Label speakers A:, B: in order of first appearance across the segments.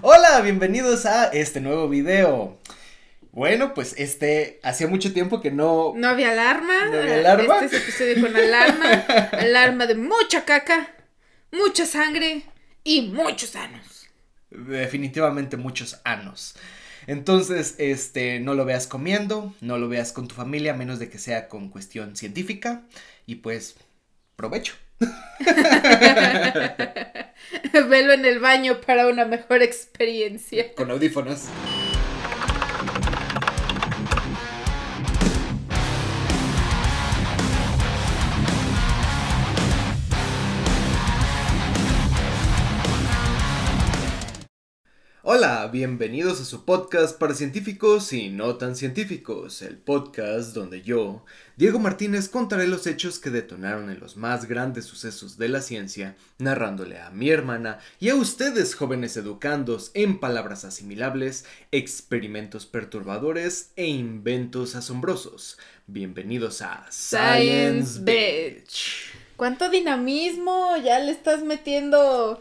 A: Hola, bienvenidos a este nuevo video. Bueno, pues este, hacía mucho tiempo que no...
B: No había alarma.
A: No había alarma.
B: Este es episodio con alarma. alarma de mucha caca, mucha sangre y muchos anos.
A: Definitivamente muchos anos. Entonces, este, no lo veas comiendo, no lo veas con tu familia, a menos de que sea con cuestión científica. Y pues, provecho.
B: Velo en el baño para una mejor experiencia.
A: Con audífonos. Hola, bienvenidos a su podcast para científicos y no tan científicos, el podcast donde yo, Diego Martínez, contaré los hechos que detonaron en los más grandes sucesos de la ciencia, narrándole a mi hermana y a ustedes jóvenes educandos en palabras asimilables, experimentos perturbadores e inventos asombrosos. Bienvenidos a
B: Science Bitch. ¿Cuánto dinamismo ya le estás metiendo?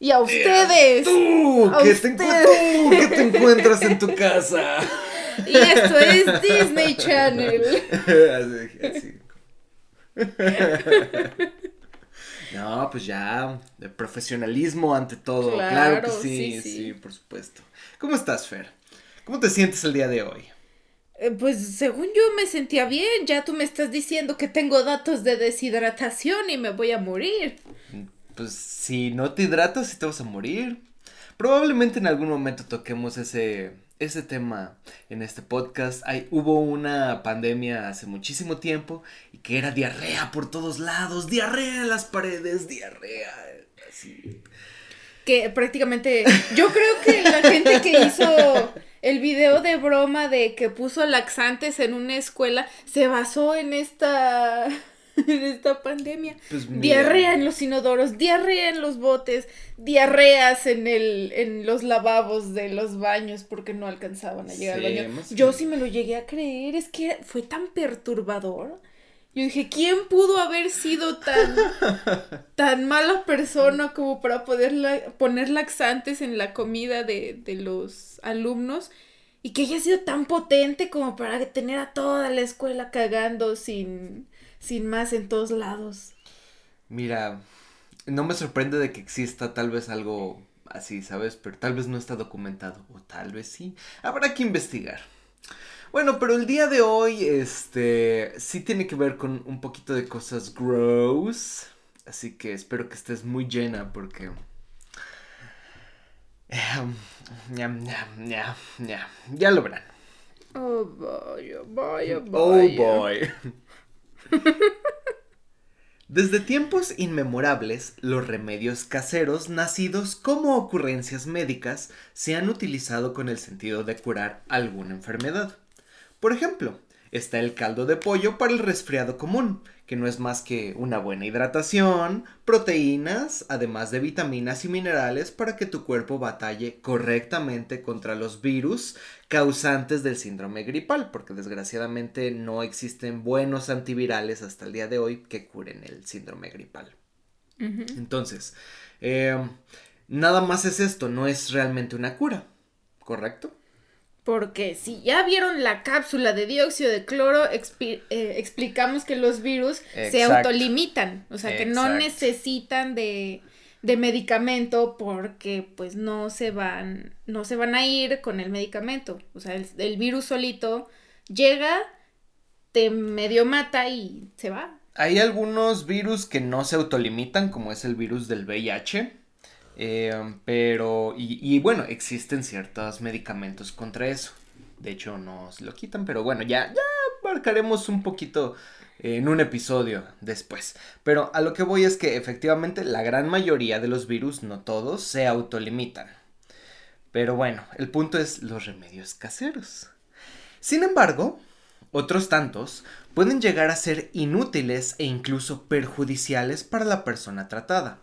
B: Y a ustedes.
A: Tú,
B: A
A: ¿qué te,
B: ustedes.
A: encu- tú, ¿qué te encuentras en tu casa?
B: Y esto es Disney Channel.
A: Así, así. No, pues ya, de profesionalismo ante todo. Claro,
B: Claro,
A: que sí,
B: sí,
A: sí,
B: sí.
A: por supuesto. ¿Cómo estás, Fer? ¿Cómo te sientes el día de hoy?
B: Eh, Pues según yo me sentía bien, ya tú me estás diciendo que tengo datos de deshidratación y me voy a morir.
A: Pues si no te hidratas, te vas a morir. Probablemente en algún momento toquemos ese, ese tema en este podcast. Hay, hubo una pandemia hace muchísimo tiempo y que era diarrea por todos lados, diarrea en las paredes, diarrea. Así.
B: Que prácticamente yo creo que la gente que hizo el video de broma de que puso laxantes en una escuela se basó en esta en esta pandemia.
A: Pues.
B: Diarrea en los inodoros, diarrea en los botes, diarreas en el en los lavabos de los baños porque no alcanzaban a llegar
A: Sí,
B: al baño. Yo sí me lo llegué a creer, es que fue tan perturbador. Yo dije, ¿quién pudo haber sido tan tan mala persona como para poder la- poner laxantes en la comida de, de los alumnos y que haya sido tan potente como para tener a toda la escuela cagando sin, sin más en todos lados.
A: Mira, no me sorprende de que exista tal vez algo así, ¿sabes? Pero tal vez no está documentado. O tal vez sí. Habrá que investigar. Bueno, pero el día de hoy, este, sí tiene que ver con un poquito de cosas gross. Así que espero que estés muy llena porque... Em, ñam, ñam. Ya lo verán.
B: Oh, vaya, vaya, vaya.
A: Oh boy. Desde tiempos inmemorables, los remedios caseros nacidos como ocurrencias médicas se han utilizado con el sentido de curar alguna enfermedad. Por ejemplo, está el caldo de pollo para el resfriado común, que no es más que una buena hidratación, proteínas, además de vitaminas y minerales para que tu cuerpo batalle correctamente contra los virus causantes del síndrome gripal, porque desgraciadamente no existen buenos antivirales hasta el día de hoy que curen el síndrome gripal. Entonces, eh, nada más es esto, no es realmente una cura, ¿correcto?
B: Porque si ya vieron la cápsula de dióxido de cloro, eh, explicamos que los virus se autolimitan, o sea que no necesitan de, de medicamento porque pues no se van, no se van a ir con el medicamento. O sea, el, el virus solito llega, te medio mata y se va.
A: Hay algunos virus que no se autolimitan, como es el virus del VIH. Eh, pero, y, y bueno, existen ciertos medicamentos contra eso. De hecho, no se lo quitan, pero bueno, ya, ya marcaremos un poquito en un episodio después. Pero a lo que voy es que efectivamente la gran mayoría de los virus, no todos, se autolimitan. Pero bueno, el punto es los remedios caseros. Sin embargo, otros tantos pueden llegar a ser inútiles e incluso perjudiciales para la persona tratada.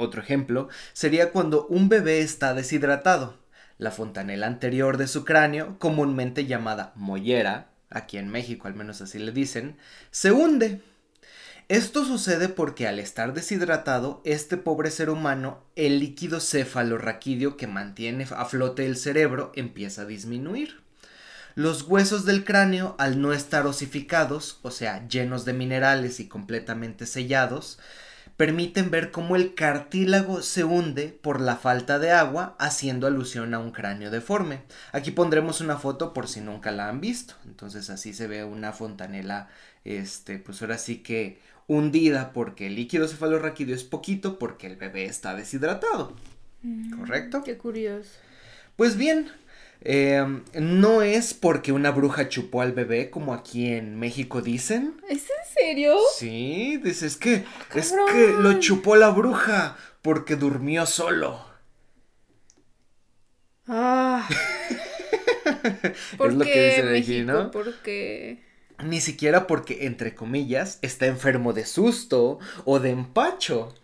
A: Otro ejemplo sería cuando un bebé está deshidratado. La fontanela anterior de su cráneo, comúnmente llamada mollera, aquí en México al menos así le dicen, se hunde. Esto sucede porque al estar deshidratado, este pobre ser humano, el líquido cefalorraquídeo que mantiene a flote el cerebro empieza a disminuir. Los huesos del cráneo, al no estar osificados, o sea, llenos de minerales y completamente sellados, permiten ver cómo el cartílago se hunde por la falta de agua, haciendo alusión a un cráneo deforme. Aquí pondremos una foto por si nunca la han visto. Entonces así se ve una fontanela, este, pues ahora sí que hundida porque el líquido cefalorraquídeo es poquito porque el bebé está deshidratado.
B: Mm,
A: ¿Correcto?
B: Qué curioso.
A: Pues bien, eh, no es porque una bruja chupó al bebé, como aquí en México dicen.
B: ¿Es en serio?
A: Sí, dices que es que lo chupó la bruja porque durmió solo.
B: Ah. ¿Por
A: Es lo que
B: qué
A: dicen aquí? ¿no?
B: Porque
A: Ni siquiera porque, entre comillas, está enfermo de susto o de empacho.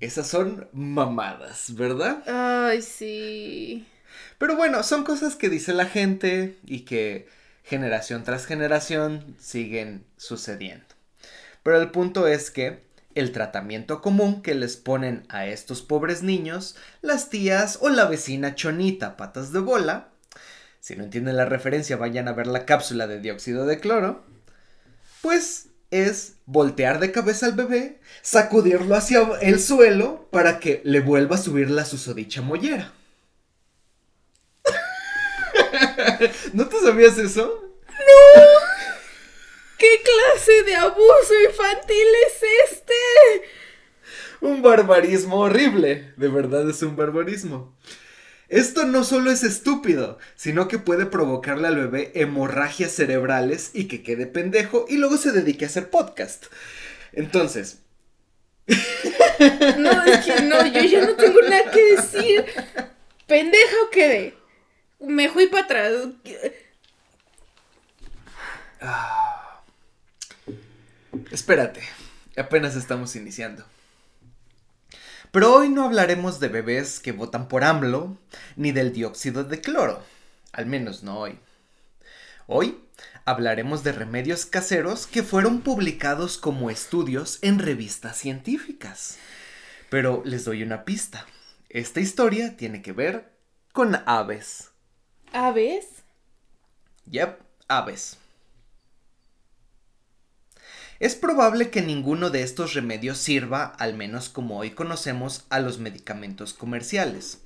A: Esas son mamadas, ¿verdad?
B: Ay, sí.
A: Pero bueno, son cosas que dice la gente y que generación tras generación siguen sucediendo. Pero el punto es que el tratamiento común que les ponen a estos pobres niños, las tías o la vecina chonita patas de bola, si no entienden la referencia vayan a ver la cápsula de dióxido de cloro, pues es voltear de cabeza al bebé, sacudirlo hacia el suelo para que le vuelva a subir la susodicha mollera. ¿No te sabías eso?
B: ¿Qué clase de abuso infantil es este?
A: Un barbarismo horrible. De verdad es un barbarismo. Esto no solo es estúpido, sino que puede provocarle al bebé hemorragias cerebrales y que quede pendejo y luego se dedique a hacer podcast. Entonces,
B: No, es que no, yo ya no tengo nada que decir. ¿Pendeja o quedé? Me fui para atrás.
A: espérate, apenas estamos iniciando. Pero hoy no hablaremos de bebés que votan por AMLO, ni del dióxido de cloro. Al menos no hoy. Hoy hablaremos de remedios caseros que fueron publicados como estudios en revistas científicas. Pero les doy una pista. Esta historia tiene que ver con aves.
B: ¿Aves?
A: Yep, aves. Es probable que ninguno de estos remedios sirva, al menos como hoy conocemos, a los medicamentos comerciales.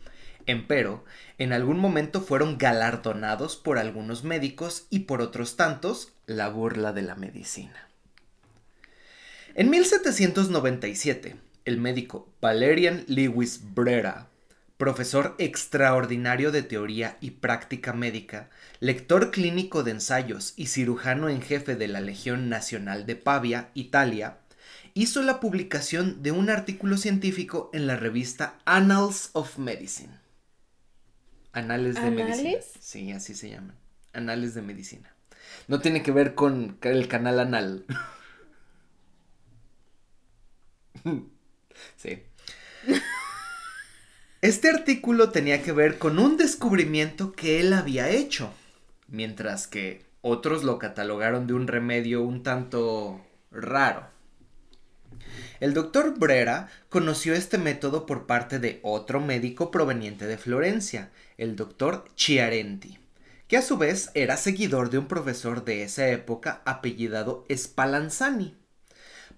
A: Empero, en algún momento fueron galardonados por algunos médicos y por otros tantos la burla de la medicina. En 1797, el médico Valerian Lewis Brera, profesor extraordinario de teoría y práctica médica, lector clínico de ensayos y cirujano en jefe de la Legión Nacional de Pavia, Italia, hizo la publicación de un artículo científico en la revista Annals of Medicine. Anales de Medicina.
B: ¿Anales?
A: Sí, así se llaman. Anales de Medicina. No tiene que ver con el canal anal. sí. Este artículo tenía que ver con un descubrimiento que él había hecho, mientras que otros lo catalogaron de un remedio un tanto raro. El doctor Brera conoció este método por parte de otro médico proveniente de Florencia, el doctor Chiarenti, que a su vez era seguidor de un profesor de esa época apellidado Spallanzani.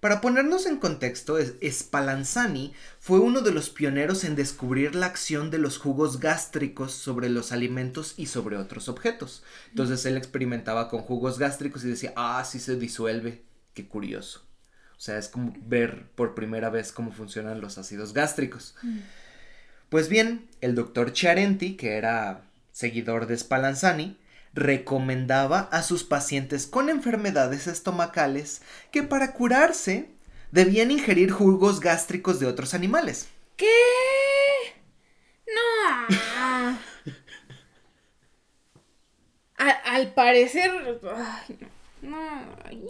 A: Para ponernos en contexto, Spallanzani fue uno de los pioneros en descubrir la acción de los jugos gástricos sobre los alimentos y sobre otros objetos. Entonces él experimentaba con jugos gástricos y decía, ah, sí se disuelve, qué curioso. O sea, es como ver por primera vez cómo funcionan los ácidos gástricos. Pues bien, el doctor Chiarenti, que era seguidor de Spallanzani, recomendaba a sus pacientes con enfermedades estomacales que para curarse debían ingerir jugos gástricos de otros animales.
B: ¿Qué? No. Al parecer. ay, no. no, ay,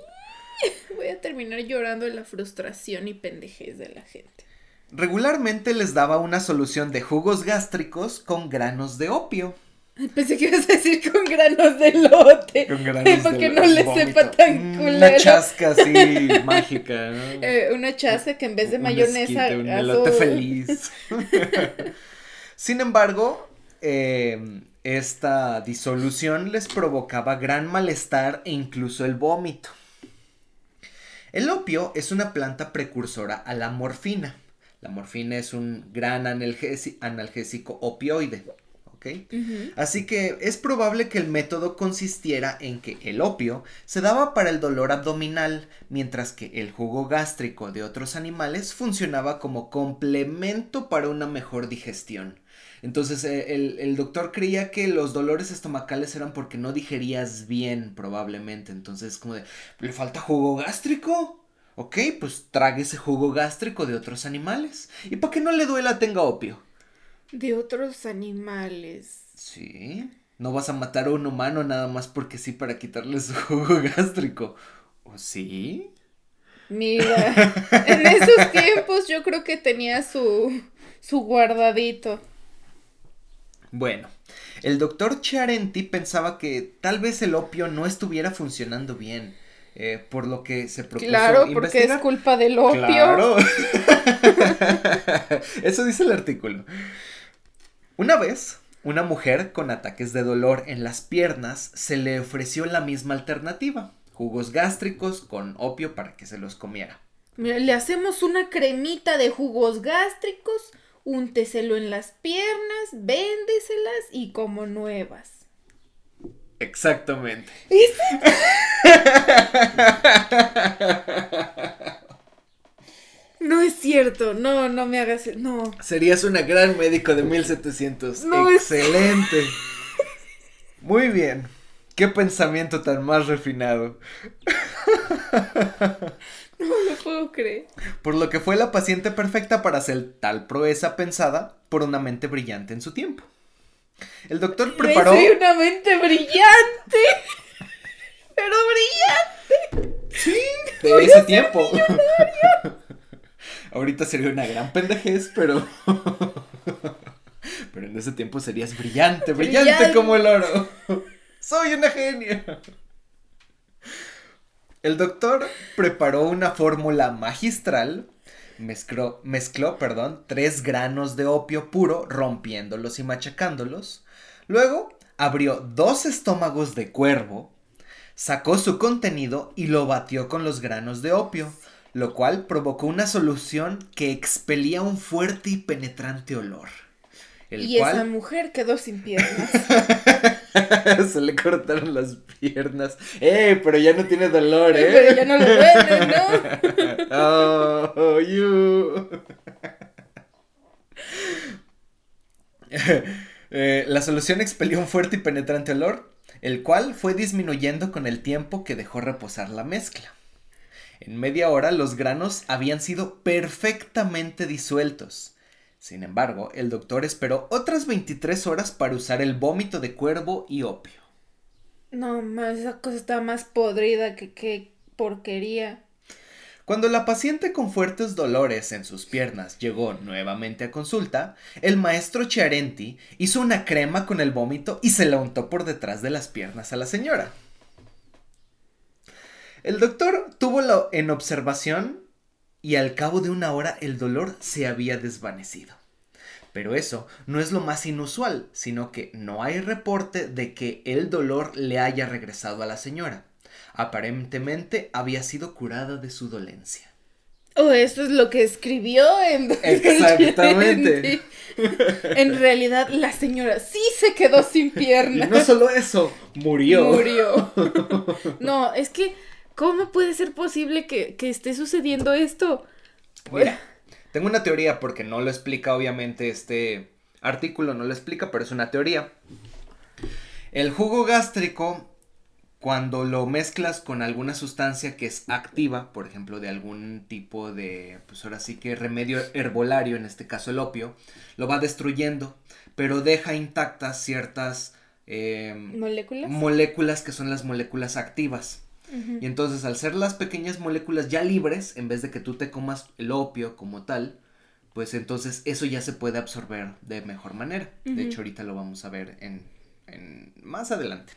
B: Voy a terminar llorando de la frustración y pendejez de la gente.
A: Regularmente les daba una solución de jugos gástricos con granos de opio.
B: Pensé que ibas a decir con granos de lote. Con granos Para que no le sepa tan mm, culero.
A: Una chasca así mágica, ¿no?
B: Eh, una chasca que en vez de mayonesa.
A: un elote feliz. Sin embargo, eh, esta disolución les provocaba gran malestar e incluso el vómito. El opio es una planta precursora a la morfina. La morfina es un gran analgésico opioide. Así que es probable que el método consistiera en que el opio se daba para el dolor abdominal, mientras que el jugo gástrico de otros animales funcionaba como complemento para una mejor digestión. Entonces eh, el, doctor creía que los dolores estomacales eran porque no digerías bien, probablemente. Entonces, como de, ¿le falta jugo gástrico? Ok, pues trague ese jugo gástrico de otros animales. Y para que no le duela, tenga opio.
B: De otros animales.
A: Sí. No vas a matar a un humano nada más porque sí para quitarle su jugo gástrico. ¿O sí?
B: Mira, en esos tiempos yo creo que tenía su, su guardadito.
A: Bueno, el doctor Chiarenti pensaba que tal vez el opio no estuviera funcionando bien. Eh, por lo que se propuso
B: Claro, porque es culpa del opio. Claro.
A: Eso dice el artículo. Una vez, una mujer con ataques de dolor en las piernas se le ofreció la misma alternativa, jugos gástricos con opio para que se los comiera.
B: Mira, le hacemos una cremita de jugos gástricos, únteselo en las piernas, véndeselas y como nuevas.
A: Exactamente.
B: No es cierto, no, no me hagas, no.
A: Serías una gran médico de 1700. Excelente. Muy bien. Qué pensamiento tan más refinado.
B: No lo puedo creer.
A: Por lo que fue la paciente perfecta para hacer tal proeza pensada por una mente brillante en su tiempo. El doctor preparó.
B: Soy una mente brillante. Pero brillante.
A: Sí, de ese tiempo. Ahorita sería una gran pendejez, pero. pero en ese tiempo serías brillante, brillante, como el oro. Soy una genia. El doctor preparó una fórmula magistral. Mezcló, mezcló, perdón, tres granos de opio puro, rompiéndolos y machacándolos. Luego abrió dos estómagos de cuervo, sacó su contenido y lo batió con los granos de opio lo cual provocó una solución que expelía un fuerte y penetrante olor.
B: y esa mujer quedó sin piernas.
A: Se le cortaron las piernas. ¡Eh! Pero ya no tiene dolor, ¿eh?
B: Pero ya no le duele, ¿no?
A: oh, you. Eh, la solución expelió un fuerte y penetrante olor, el cual fue disminuyendo con el tiempo que dejó reposar la mezcla. En media hora los granos habían sido perfectamente disueltos. Sin embargo, el doctor esperó otras 23 horas para usar el vómito de cuervo y opio.
B: No, más esa cosa está más podrida que qué porquería.
A: Cuando la paciente con fuertes dolores en sus piernas llegó nuevamente a consulta, el maestro Chiarenti hizo una crema con el vómito y se la untó por detrás de las piernas a la señora. El doctor tuvo en observación y al cabo de una hora el dolor se había desvanecido. Pero eso no es lo más inusual, sino que no hay reporte de que el dolor le haya regresado a la señora. Aparentemente había sido curada de su dolencia.
B: Oh, eso es lo que escribió el
A: Exactamente.
B: en realidad, la señora sí se quedó sin piernas.
A: Y no solo eso, murió.
B: Murió. No, es que ¿Cómo puede ser posible que, esté sucediendo esto?
A: Mira, tengo una teoría porque no lo explica obviamente este artículo, no lo explica, pero es una teoría. El jugo gástrico, cuando lo mezclas con alguna sustancia que es activa, por ejemplo, de algún tipo de, pues ahora sí que remedio herbolario, en este caso el opio, lo va destruyendo, pero deja intactas ciertas
B: em, moléculas.
A: moléculas que son las moléculas activas. Y entonces al ser las pequeñas moléculas ya libres, en vez de que tú te comas el opio como tal, pues entonces eso ya se puede absorber de mejor manera. De hecho, ahorita lo vamos a ver en, más adelante.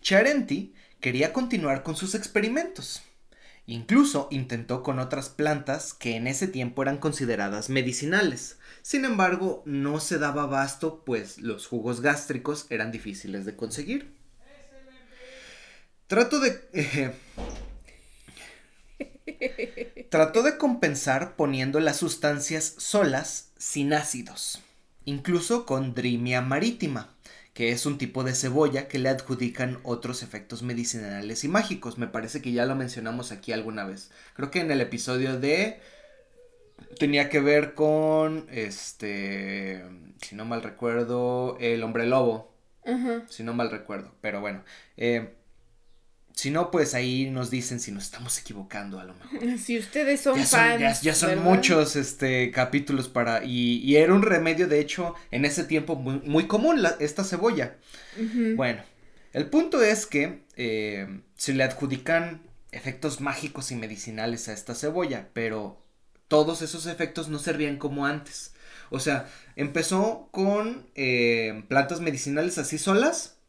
A: Charenti quería continuar con sus experimentos. Incluso intentó con otras plantas que en ese tiempo eran consideradas medicinales. Sin embargo, no se daba abasto, pues los jugos gástricos eran difíciles de conseguir. Trato de... Eh, trató de compensar poniendo las sustancias solas sin ácidos, incluso con Drimia marítima, que es un tipo de cebolla que le adjudican otros efectos medicinales y mágicos. Me parece que ya lo mencionamos aquí alguna vez. Creo que en el episodio de tenía que ver con este, si no mal recuerdo, el hombre lobo. Si no mal recuerdo, pero bueno, eh, si no, pues ahí nos dicen si nos estamos equivocando a lo mejor.
B: Si ustedes son fans.
A: Ya, son muchos este, capítulos para... Y, era un remedio, de hecho, en ese tiempo muy, común esta cebolla. Bueno, el punto es que eh, se le adjudican efectos mágicos y medicinales a esta cebolla, pero todos esos efectos no servían como antes. O sea, empezó con eh, plantas medicinales así solas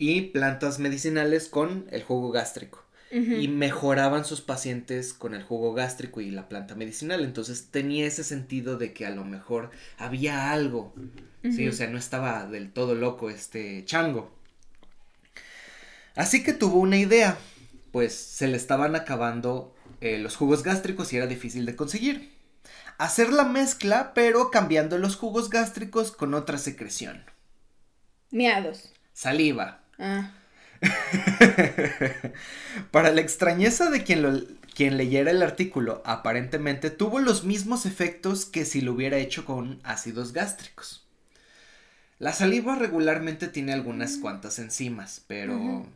A: y plantas medicinales con el jugo gástrico. Y mejoraban sus pacientes con el jugo gástrico y la planta medicinal. Entonces tenía ese sentido de que a lo mejor había algo. Sí, o sea, no estaba del todo loco este chango. Así que tuvo una idea. Pues se le estaban acabando eh, los jugos gástricos y era difícil de conseguir. Hacer la mezcla, pero cambiando los jugos gástricos con otra secreción.
B: Miados.
A: Saliva. Ah. Para la extrañeza de quien, quien leyera el artículo, aparentemente tuvo los mismos efectos que si lo hubiera hecho con ácidos gástricos. La saliva regularmente tiene algunas cuantas enzimas, pero...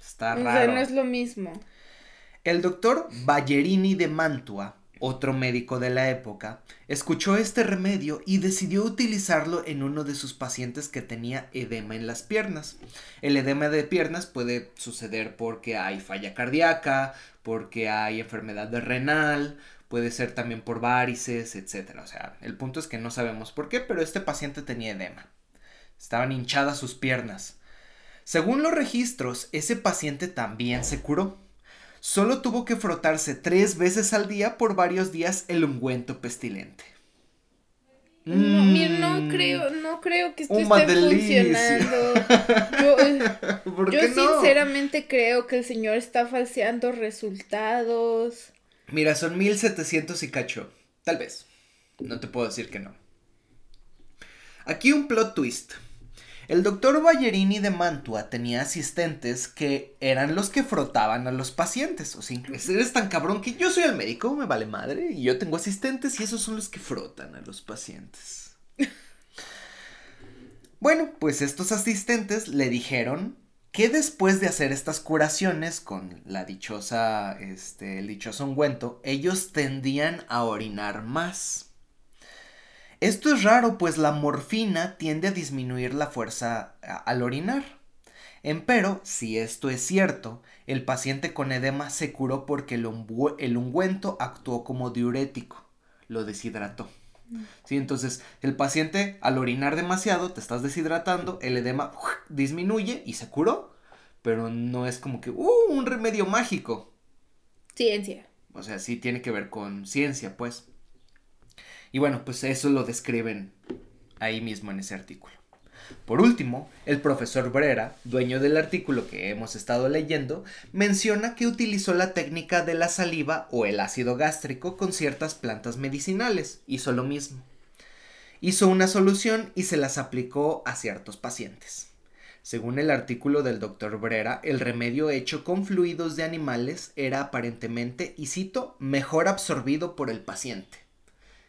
A: está raro.
B: no es lo mismo.
A: El doctor Ballerini de Mantua otro médico de la época, escuchó este remedio y decidió utilizarlo en uno de sus pacientes que tenía edema en las piernas. El edema de piernas puede suceder porque hay falla cardíaca, porque hay enfermedad renal, puede ser también por varices, etc. O sea, el punto es que no sabemos por qué, pero este paciente tenía edema. Estaban hinchadas sus piernas. Según los registros, ese paciente también se curó solo tuvo que frotarse tres veces al día por varios días el ungüento pestilente.
B: No, no mm. creo, no creo que esto esté funcionando. Yo, eh, sinceramente creo que el señor está falseando resultados.
A: Mira, son 1700 y cacho. Tal vez. No te puedo decir que no. Aquí un plot twist. El doctor Ballerini de Mantua tenía asistentes que eran los que frotaban a los pacientes. O sea, eres tan cabrón que yo soy el médico, me vale madre, y yo tengo asistentes y esos son los que frotan a los pacientes. bueno, pues estos asistentes le dijeron que después de hacer estas curaciones con la dichosa, este, el dichoso ungüento, ellos tendían a orinar más. Esto es raro, pues la morfina tiende a disminuir la fuerza al orinar. Empero, si esto es cierto, el paciente con edema se curó porque el, ungüento actuó como diurético, lo deshidrató. ¿Sí? Entonces, el paciente al orinar demasiado, te estás deshidratando, el edema disminuye y se curó, pero no es como que, ¡uh! un remedio mágico.
B: Ciencia.
A: O sea, sí tiene que ver con ciencia, pues. Y bueno, pues eso lo describen ahí mismo en ese artículo. Por último, el profesor Brera, dueño del artículo que hemos estado leyendo, menciona que utilizó la técnica de la saliva o el ácido gástrico con ciertas plantas medicinales. Hizo lo mismo. Hizo una solución y se las aplicó a ciertos pacientes. Según el artículo del doctor Brera, el remedio hecho con fluidos de animales era aparentemente, y cito, mejor absorbido por el paciente.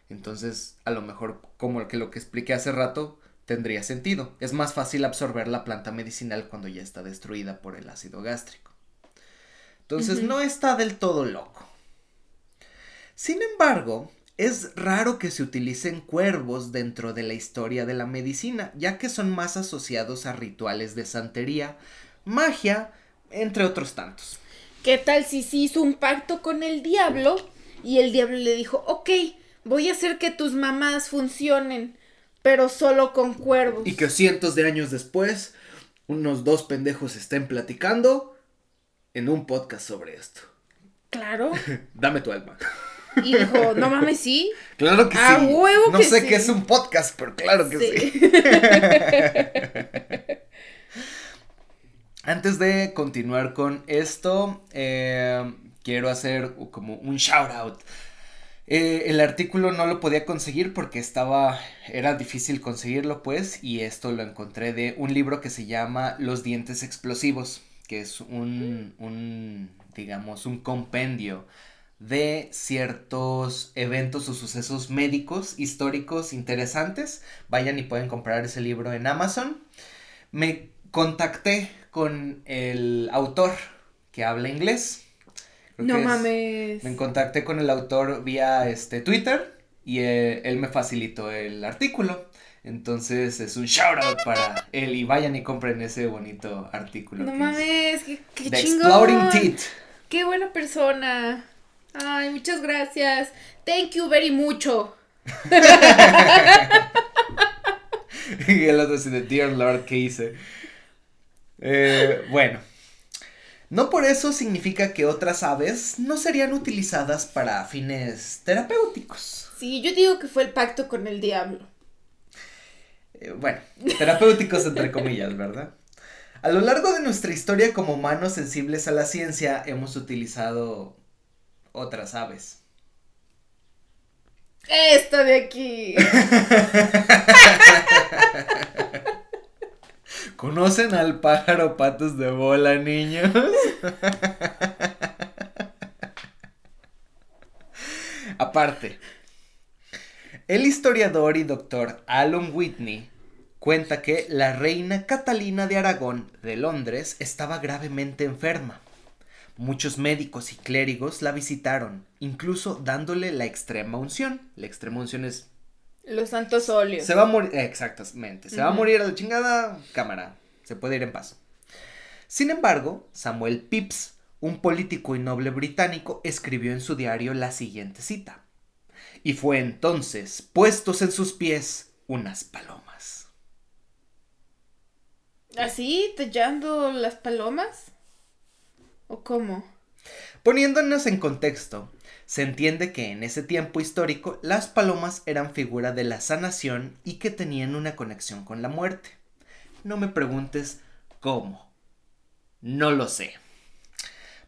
A: Entonces, a lo mejor, como que lo que expliqué hace rato, tendría sentido. Es más fácil absorber la planta medicinal cuando ya está destruida por el ácido gástrico. Entonces, no está del todo loco. Sin embargo, es raro que se utilicen cuervos dentro de la historia de la medicina, ya que son más asociados a rituales de santería, magia, entre otros tantos.
B: ¿Qué tal si se hizo un pacto con el diablo y el diablo le dijo, ok, voy a hacer que tus mamás funcionen. pero solo con cuervos.
A: Y que cientos de años después, unos dos pendejos estén platicando en un podcast sobre esto.
B: Claro.
A: Dame tu alma.
B: Y dijo, no mames, sí.
A: Claro que
B: A
A: sí.
B: huevo
A: no
B: que
A: sé
B: sí.
A: qué es un podcast, pero claro que sí.
B: Sí.
A: Antes de continuar con esto, eh, quiero hacer como un shout out. Eh, el artículo no lo podía conseguir porque estaba, era difícil conseguirlo pues, y esto lo encontré de un libro que se llama Los dientes explosivos, que es un, un digamos, un compendio de ciertos eventos o sucesos médicos históricos interesantes. Vayan y pueden comprar ese libro en Amazon. Me contacté con el autor que habla inglés. Creo
B: No
A: que es-
B: mames.
A: me contacté con el autor vía este Twitter y eh, él me facilitó el artículo. Entonces es un shout out para él y vayan y compren ese bonito artículo.
B: No
A: que
B: mames, qué, qué
A: The
B: chingón.
A: Exploding Teeth.
B: Qué buena persona. Ay, muchas gracias. Thank you very mucho.
A: y el otro de Dear Lord, ¿qué hice? Eh, bueno. No por eso significa que otras aves no serían utilizadas para fines terapéuticos.
B: Sí, yo digo que fue el pacto con el diablo.
A: Eh, bueno, terapéuticos entre comillas, ¿verdad? A lo largo de nuestra historia como humanos sensibles a la ciencia hemos utilizado otras aves.
B: Esta de aquí.
A: ¿Conocen al pájaro patos de bola, niños? Aparte, el historiador y doctor Alan Whitney cuenta que la reina Catalina de Aragón de Londres estaba gravemente enferma. Muchos médicos y clérigos la visitaron, incluso dándole la extrema unción. La extrema unción es
B: Los santos óleos.
A: se va a morir, exactamente, se va a morir a la chingada, cámara, se puede ir en paz. Sin embargo, Samuel Pepys, un político y noble británico, escribió en su diario la siguiente cita. Y fue entonces, puestos en sus pies, unas palomas.
B: ¿Así? ¿Tallando las palomas? ¿O cómo?
A: Poniéndonos en contexto, se entiende que en ese tiempo histórico las palomas eran figura de la sanación y que tenían una conexión con la muerte. No me preguntes cómo. No lo sé.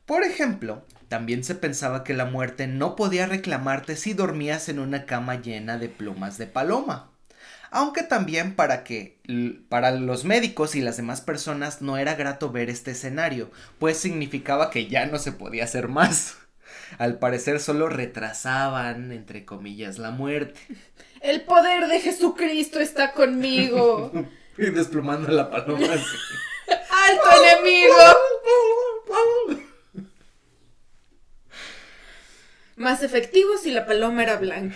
A: Por ejemplo, también se pensaba que la muerte no podía reclamarte si dormías en una cama llena de plumas de paloma. Aunque también para que para los médicos y las demás personas no era grato ver este escenario, pues significaba que ya no se podía hacer más. Al parecer solo retrasaban, entre comillas, la muerte.
B: El poder de Jesucristo está conmigo.
A: Y desplumando a la paloma así.
B: ¡Alto enemigo! Más efectivo si la paloma era blanca.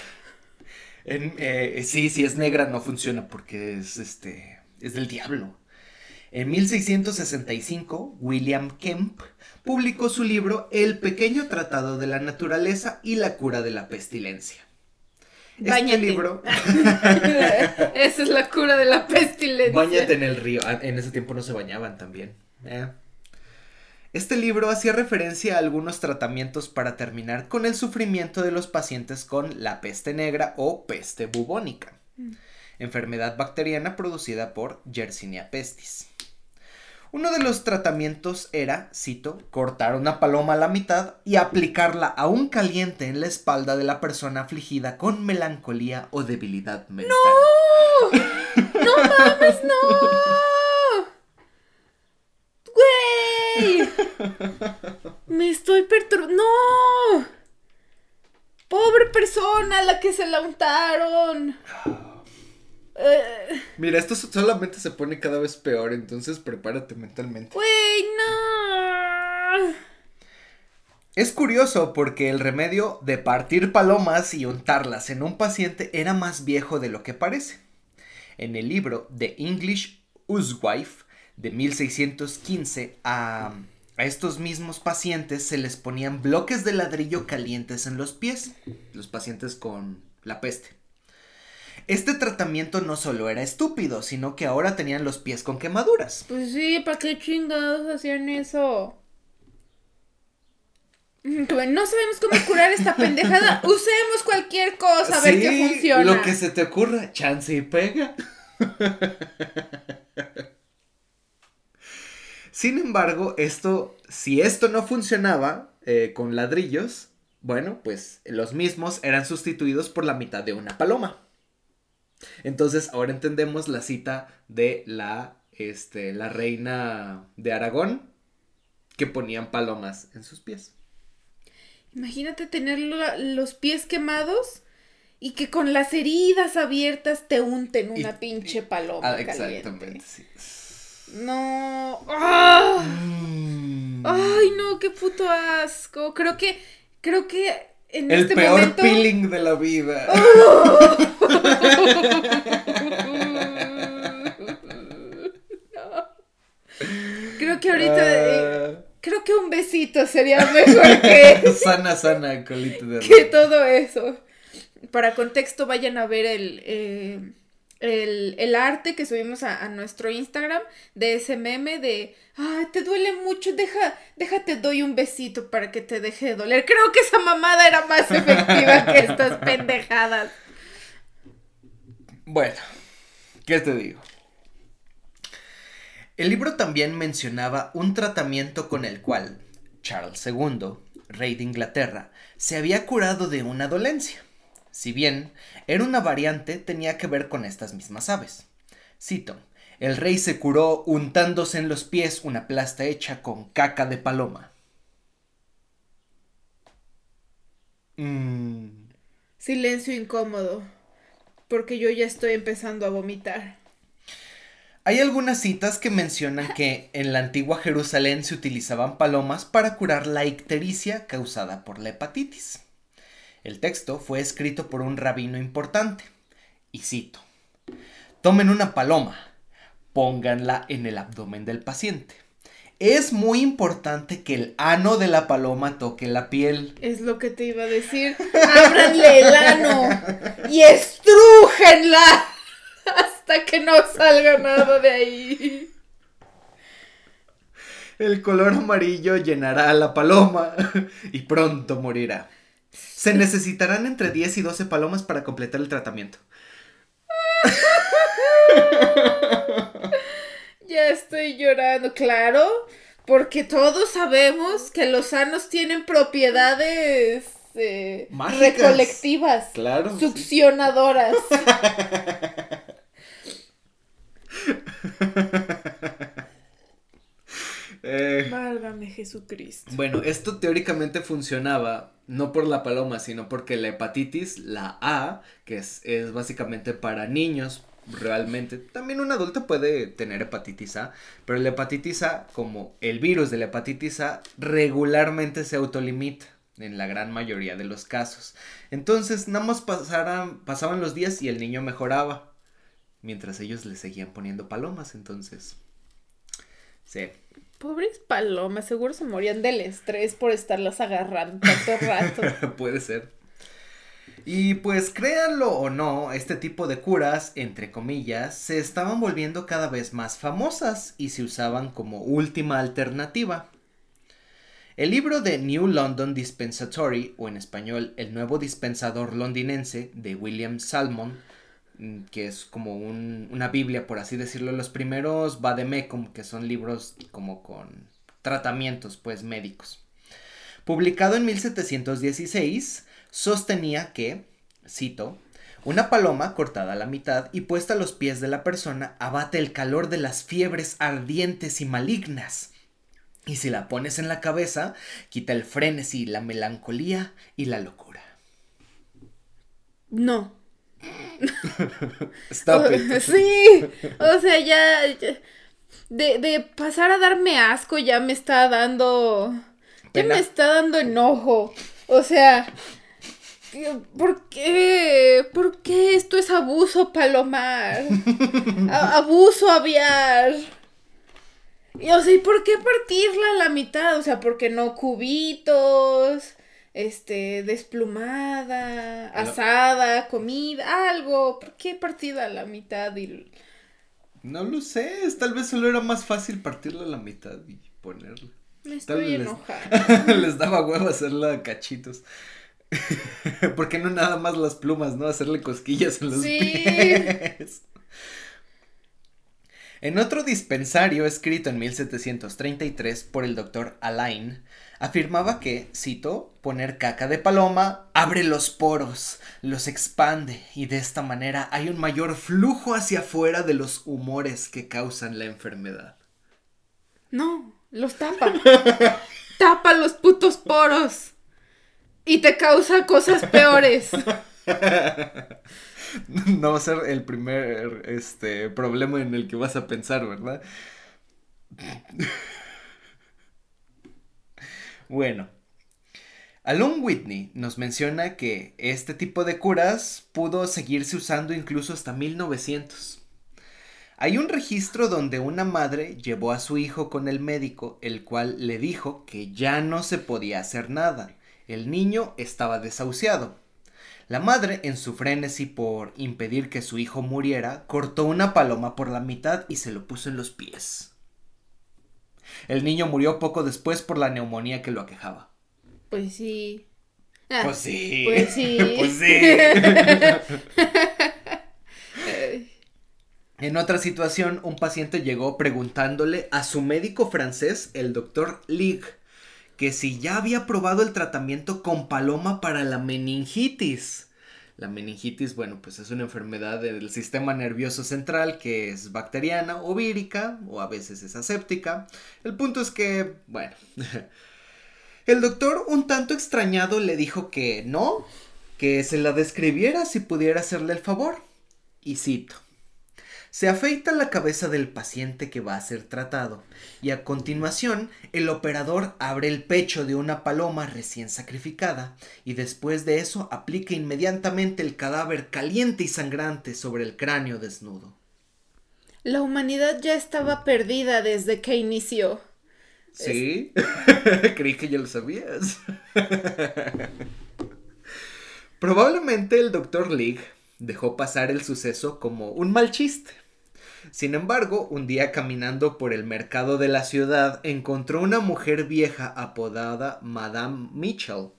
A: En- eh, sí, si es negra no funciona porque es este es del diablo. En 1665, William Kemp publicó su libro El pequeño tratado de la naturaleza y la cura de la pestilencia. Este
B: Báñate.
A: libro,
B: Esa es la cura de la pestilencia.
A: Báñate en el río. Ah, En ese tiempo no se bañaban también. Eh. Este libro hacía referencia a algunos tratamientos para terminar con el sufrimiento de los pacientes con la peste negra o peste bubónica, enfermedad bacteriana producida por Yersinia pestis. Uno de los tratamientos era, cito, cortar una paloma a la mitad y aplicarla aún caliente en la espalda de la persona afligida con melancolía o debilidad mental.
B: ¡No mames, no! ¡Güey! Me estoy perturbando. ¡No! ¡Pobre persona a la que se la untaron! Eh,
A: Mira, esto solamente se pone cada vez peor, entonces prepárate mentalmente.
B: ¡Güey, no!
A: Es curioso porque el remedio de partir palomas y untarlas en un paciente era más viejo de lo que parece. En el libro The English Housewife de 1615 a, a estos mismos pacientes se les ponían bloques de ladrillo calientes en los pies, los pacientes con la peste. Este tratamiento no solo era estúpido, sino que ahora tenían los pies con quemaduras.
B: Pues sí, ¿para qué chingados hacían eso? No sabemos cómo curar esta pendejada. Usemos cualquier cosa a ver qué funciona.
A: Lo que se te ocurra, chance y pega. Sin embargo, esto, si esto no funcionaba eh, con ladrillos, bueno, pues los mismos eran sustituidos por la mitad de una paloma. Entonces, ahora entendemos la cita de la, este, la reina de Aragón, que ponían palomas en sus pies.
B: Imagínate tener lo- los pies quemados y que con las heridas abiertas te unten
A: Y-
B: una pinche paloma.
A: Ah,
B: caliente.
A: exactamente, sí.
B: No. ¡Ah!
A: Mm.
B: Ay, no, qué puto asco. Creo que, creo que en
A: El
B: este
A: peor
B: momento.
A: peeling de la vida.
B: Creo que ahorita. eh,
A: Ah.
B: creo que un besito sería mejor que,
A: sana, sana, colita de
B: que todo eso. Para contexto, vayan a ver el, eh, el, el arte que subimos a, a nuestro Instagram de ese meme de, ay, te duele mucho, deja, déjate doy un besito para que te deje de doler. Creo que esa mamada era más efectiva que estas pendejadas.
A: Bueno, ¿qué te digo? El libro también mencionaba un tratamiento con el cual Charles II, rey de Inglaterra, se había curado de una dolencia. Si bien era una variante, tenía que ver con estas mismas aves. Cito, el rey se curó untándose en los pies una plasta hecha con caca de paloma. Mm,
B: Silencio incómodo, porque yo ya estoy empezando a vomitar.
A: Hay algunas citas que mencionan que en la antigua Jerusalén se utilizaban palomas para curar la ictericia causada por la hepatitis. El texto fue escrito por un rabino importante, y cito, Tomen una paloma, pónganla en el abdomen del paciente. Es muy importante que el ano de la paloma toque la piel.
B: Es lo que te iba a decir. Ábranle el ano y estrújenla hasta que no salga nada de ahí.
A: El color amarillo llenará a la paloma y pronto morirá. Se necesitarán entre 10 y 12 palomas para completar el tratamiento.
B: Ya estoy llorando, claro, porque todos sabemos que los sanos tienen propiedades eh,
A: Mágicas.
B: recolectivas,
A: Claro.
B: succionadoras.
A: Eh,
B: Válgame Jesucristo.
A: bueno, esto teóricamente funcionaba no por la paloma, sino porque la hepatitis, la A, que es, es básicamente para niños, realmente, también un adulto puede tener hepatitis A, pero la hepatitis A, como el virus de la hepatitis A, regularmente se autolimita en la gran mayoría de los casos. Entonces, nada más pasaran, pasaban los días y el niño mejoraba, mientras ellos le seguían poniendo palomas, entonces... Sí.
B: Pobres palomas, seguro se morían del estrés por estarlas agarrando tanto rato.
A: Puede ser. Y pues créanlo o no, este tipo de curas, entre comillas, se estaban volviendo cada vez más famosas y se usaban como última alternativa. El libro de New London Dispensatory, o en español El Nuevo Dispensador Londinense, de William Salmon, que es como un- una Biblia, por así decirlo, los primeros Vademecum, que son libros como con tratamientos, pues, médicos. Publicado en 1716, sostenía que, cito, una paloma cortada a la mitad y puesta a los pies de la persona abate el calor de las fiebres ardientes y malignas. Y si la pones en la cabeza, quita el frenesí, la melancolía y la locura.
B: No.
A: Stop it.
B: Sí, o sea, ya, ya- de, de pasar a darme asco ya me está dando, ya me está dando enojo. O sea, ¿por qué? ¿Por qué esto es abuso palomar? A- abuso aviar. Y, o sea, ¿y por qué partirla a la mitad? O sea, ¿por qué no cubitos? Este, desplumada, asada, comida, algo. ¿Por qué partida a la mitad y...
A: No lo sé, tal vez solo era más fácil partirla a la mitad y ponerla.
B: Me estoy enojada.
A: Les, daba huevo hacerla cachitos. ¿Por qué no nada más las plumas, no? Hacerle cosquillas en los sí. pies. En otro dispensario escrito en 1733 por el doctor Alain, afirmaba que, cito, poner caca de paloma abre los poros, los expande y de esta manera hay un mayor flujo hacia afuera de los humores que causan la enfermedad.
B: No, los tapa. tapa los putos poros. Y te causa cosas peores.
A: no va a ser el primer este, problema en el que vas a pensar, ¿verdad? bueno. Alon Whitney nos menciona que este tipo de curas pudo seguirse usando incluso hasta 1900. Hay un registro donde una madre llevó a su hijo con el médico, el cual le dijo que ya no se podía hacer nada. El niño estaba desahuciado. La madre, en su frenesí por impedir que su hijo muriera, cortó una paloma por la mitad y se lo puso en los pies. El niño murió poco después por la neumonía que lo aquejaba.
B: Pues sí.
A: Ah, pues sí.
B: Pues sí.
A: pues sí. en otra situación, un paciente llegó preguntándole a su médico francés, el doctor Lig, que si ya había probado el tratamiento con paloma para la meningitis. La meningitis, bueno, pues es una enfermedad del sistema nervioso central que es bacteriana o vírica o a veces es aséptica. El punto es que, bueno, el doctor un tanto extrañado le dijo que no, que se la describiera si pudiera hacerle el favor. Y cito. Se afeita la cabeza del paciente que va a ser tratado y a continuación el operador abre el pecho de una paloma recién sacrificada y después de eso aplica inmediatamente el cadáver caliente y sangrante sobre el cráneo desnudo.
B: La humanidad ya estaba perdida desde que inició.
A: Sí, creí que ya lo sabías. Probablemente el doctor League dejó pasar el suceso como un mal chiste sin embargo, un día caminando por el mercado de la ciudad, encontró una mujer vieja apodada Madame Mitchell.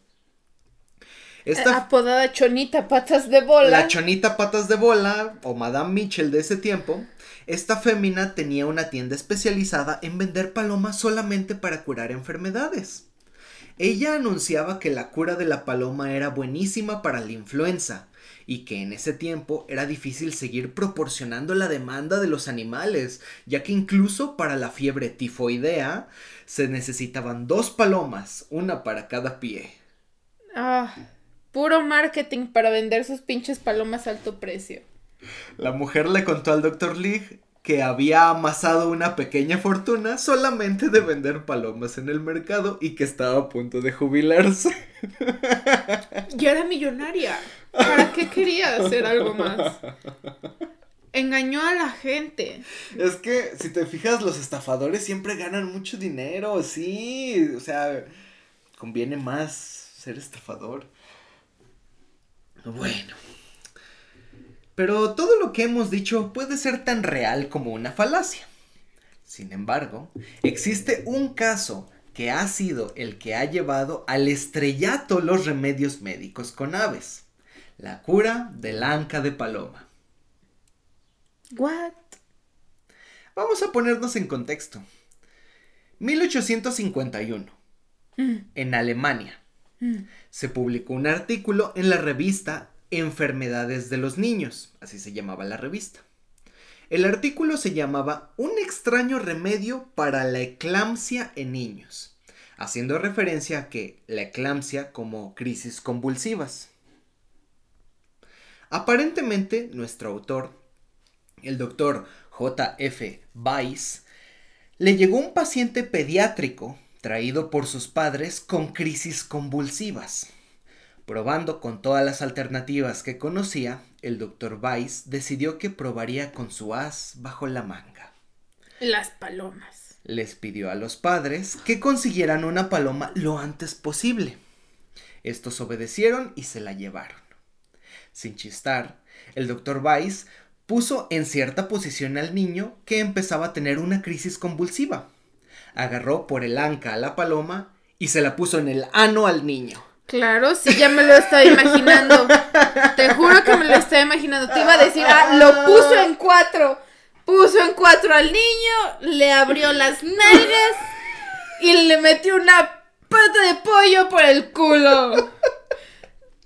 B: Esta, apodada Chonita Patas de Bola.
A: La Chonita Patas de Bola, o Madame Mitchell de ese tiempo, esta fémina tenía una tienda especializada en vender palomas solamente para curar enfermedades. Ella anunciaba que la cura de la paloma era buenísima para la influenza, y que en ese tiempo era difícil seguir proporcionando la demanda de los animales, ya que incluso para la fiebre tifoidea se necesitaban dos palomas, una para cada pie.
B: Ah, puro marketing para vender sus pinches palomas a alto precio.
A: La mujer le contó al doctor Lee que había amasado una pequeña fortuna solamente de vender palomas en el mercado y que estaba a punto de jubilarse.
B: Ya era millonaria. ¿Para qué quería hacer algo más? Engañó a la gente.
A: Es que, si te fijas, los estafadores siempre ganan mucho dinero, sí. O sea, conviene más ser estafador. Bueno. Pero todo lo que hemos dicho puede ser tan real como una falacia. Sin embargo, existe un caso que ha sido el que ha llevado al estrellato los remedios médicos con aves. La cura del anca de paloma.
B: What?
A: Vamos a ponernos en contexto. 1851. Mm. En Alemania. Mm. Se publicó un artículo en la revista Enfermedades de los Niños, así se llamaba la revista. El artículo se llamaba Un extraño remedio para la eclampsia en niños, haciendo referencia a que la eclampsia como crisis convulsivas. Aparentemente, nuestro autor, el doctor J.F. Weiss, le llegó un paciente pediátrico traído por sus padres con crisis convulsivas. Probando con todas las alternativas que conocía, el doctor Weiss decidió que probaría con su as bajo la manga.
B: Las palomas.
A: Les pidió a los padres que consiguieran una paloma lo antes posible. Estos obedecieron y se la llevaron. Sin chistar, el doctor Weiss puso en cierta posición al niño que empezaba a tener una crisis convulsiva. Agarró por el anca a la paloma y se la puso en el ano al niño.
B: Claro, sí, ya me lo estaba imaginando. Te juro que me lo estaba imaginando. Te iba a decir, ah, lo puso en cuatro. Puso en cuatro al niño, le abrió las nalgas y le metió una pata de pollo por el culo.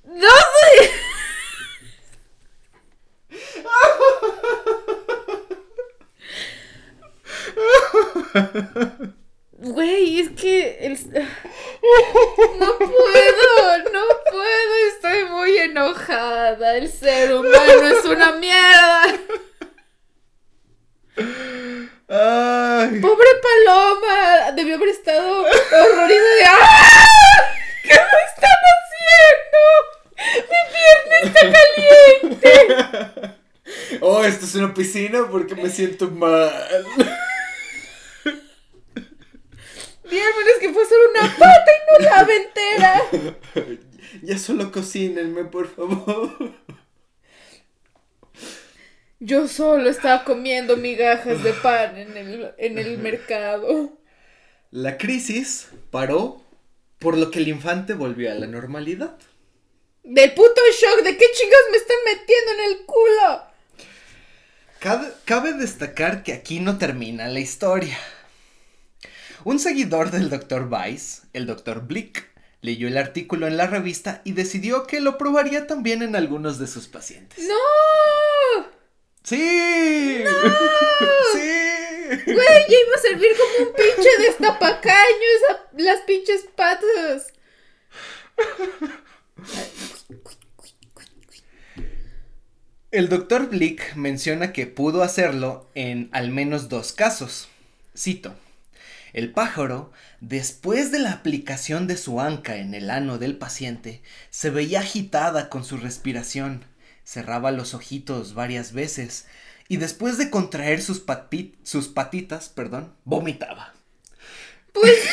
B: No. Güey, es que el... no puedo, no puedo, estoy muy enojada. El ser humano es una mierda.
A: Ay.
B: Pobre Paloma, debió haber estado horrorizada de ¡Ah! ¿Qué me están haciendo? Mi pierna está caliente.
A: Oh, esto es una piscina porque me siento mal.
B: Bien, menos que fue solo una pata y no la ave entera.
A: Ya solo cocínenme, por favor.
B: Yo solo estaba comiendo migajas de pan en el, en el mercado.
A: La crisis paró, por lo que el infante volvió a la normalidad.
B: Del puto shock, ¿de qué chingas me están metiendo en el culo?
A: Cabe, cabe destacar que aquí no termina la historia. Un seguidor del Dr. Weiss, el Dr. Blick, leyó el artículo en la revista y decidió que lo probaría también en algunos de sus pacientes.
B: ¡No!
A: ¡Sí! ¡Sí!
B: Güey, ya iba a servir como un pinche destapacaño esa, las pinches patas.
A: El Dr. Blick menciona que pudo hacerlo en al menos dos casos. Cito. El pájaro, después de la aplicación de su anca en el ano del paciente, se veía agitada con su respiración, cerraba los ojitos varias veces y después de contraer sus, pati- sus patitas, perdón, vomitaba.
B: Pues sí.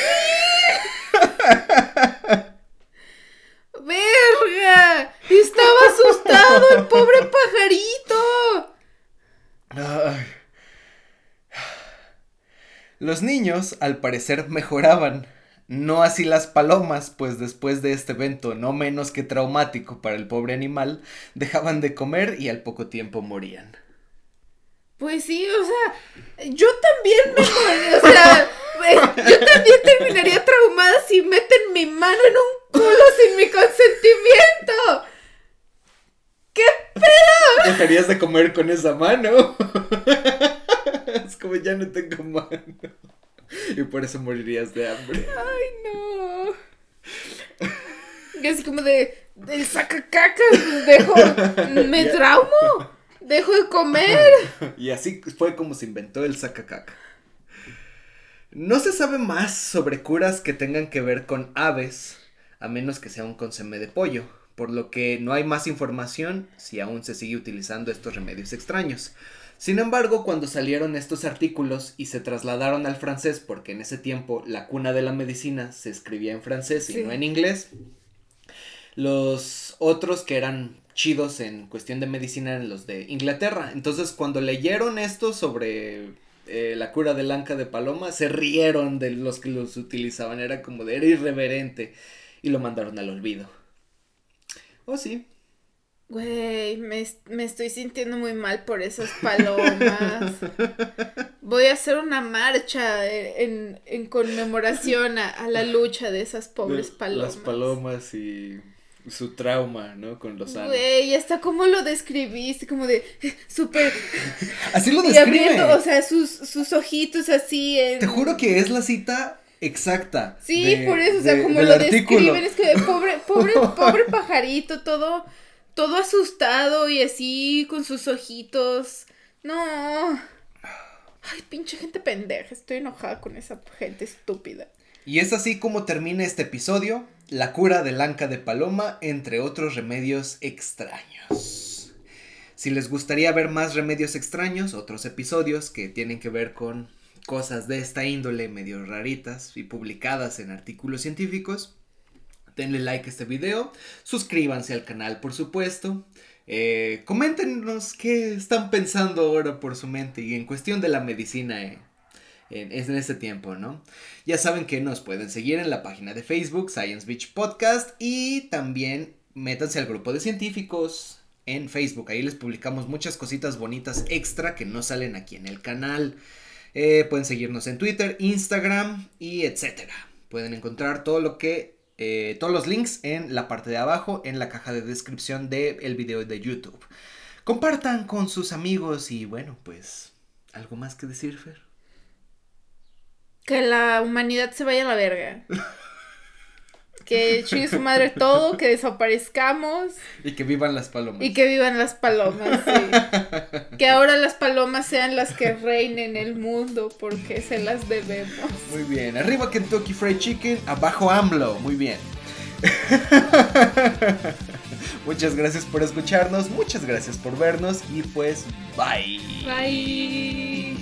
B: ¡Verga! Estaba asustado el pobre pajarito.
A: Ay. Los niños, al parecer, mejoraban. No así las palomas, pues después de este evento no menos que traumático para el pobre animal, dejaban de comer y al poco tiempo morían.
B: Pues sí, o sea, yo también me morí, o sea, pues, yo también terminaría traumada si meten mi mano en un culo sin mi consentimiento. ¿Qué pedo?
A: Dejarías de comer con esa mano. es como ya no tengo mano. Y por eso morirías de hambre.
B: Ay, no. Y así como de, del sacacacas, dejo, me traumo, dejo de comer.
A: Y así fue como se inventó el sacacaca. No se sabe más sobre curas que tengan que ver con aves, a menos que sea un consomé de pollo, por lo que no hay más información si aún se sigue utilizando estos remedios extraños. Sin embargo, cuando salieron estos artículos y se trasladaron al francés, porque en ese tiempo la cuna de la medicina se escribía en francés y no en inglés, los otros que eran chidos en cuestión de medicina eran los de Inglaterra. Entonces, cuando leyeron esto sobre eh, la cura del anca de paloma, se rieron de los que los utilizaban. Era como de, era irreverente. Y lo mandaron al olvido. Oh, sí.
B: Güey, me, me estoy sintiendo muy mal por esas palomas. Voy a hacer una marcha en, en conmemoración a, a la lucha de esas pobres palomas.
A: Las palomas y su trauma, ¿no? Con los anos.
B: Güey, hasta cómo lo describiste, como de súper
A: Así lo
B: Y
A: describe.
B: abriendo, o sea, sus, sus ojitos así en...
A: Te juro que es la cita exacta.
B: Sí,
A: de-
B: por eso, o sea,
A: de-
B: como lo
A: artículo.
B: describen, es que pobre, pobre, pobre pajarito, todo, todo asustado y así con sus ojitos. No. Ay, pinche gente pendeja, estoy enojada con esa gente estúpida.
A: Y es así como termina este episodio, la cura del anca de paloma, entre otros remedios extraños. Si les gustaría ver más remedios extraños, otros episodios que tienen que ver con cosas de esta índole medio raritas y publicadas en artículos científicos, denle like a este video, suscríbanse al canal por supuesto. Eh, coméntenos qué están pensando ahora por su mente y en cuestión de la medicina eh, en, en este tiempo, ¿no? Ya saben que nos pueden seguir en la página de Facebook, Science Beach Podcast, y también métanse al grupo de científicos en Facebook. Ahí les publicamos muchas cositas bonitas extra que no salen aquí en el canal. Eh, pueden seguirnos en Twitter, Instagram y etcétera. Pueden encontrar todo lo que eh, todos los links en la parte de abajo, en la caja de descripción del video de YouTube. Compartan con sus amigos y bueno, pues, ¿algo más que decir, Fer?
B: Que la humanidad se vaya a la verga. que chingue su madre todo, que desaparezcamos.
A: Y que vivan las palomas.
B: Y que vivan las palomas, sí. que ahora las palomas sean las que reinen el mundo, porque se las debemos.
A: Muy bien, arriba Kentucky Fried Chicken, abajo AMLO, muy bien. muchas gracias por escucharnos, muchas gracias por vernos y pues bye.
B: Bye.